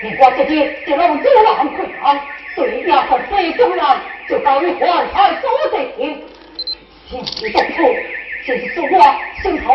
你我姐姐就让这狼溃唐，对压着水中人，就告于外派苏德行。心急动处，这是说话心头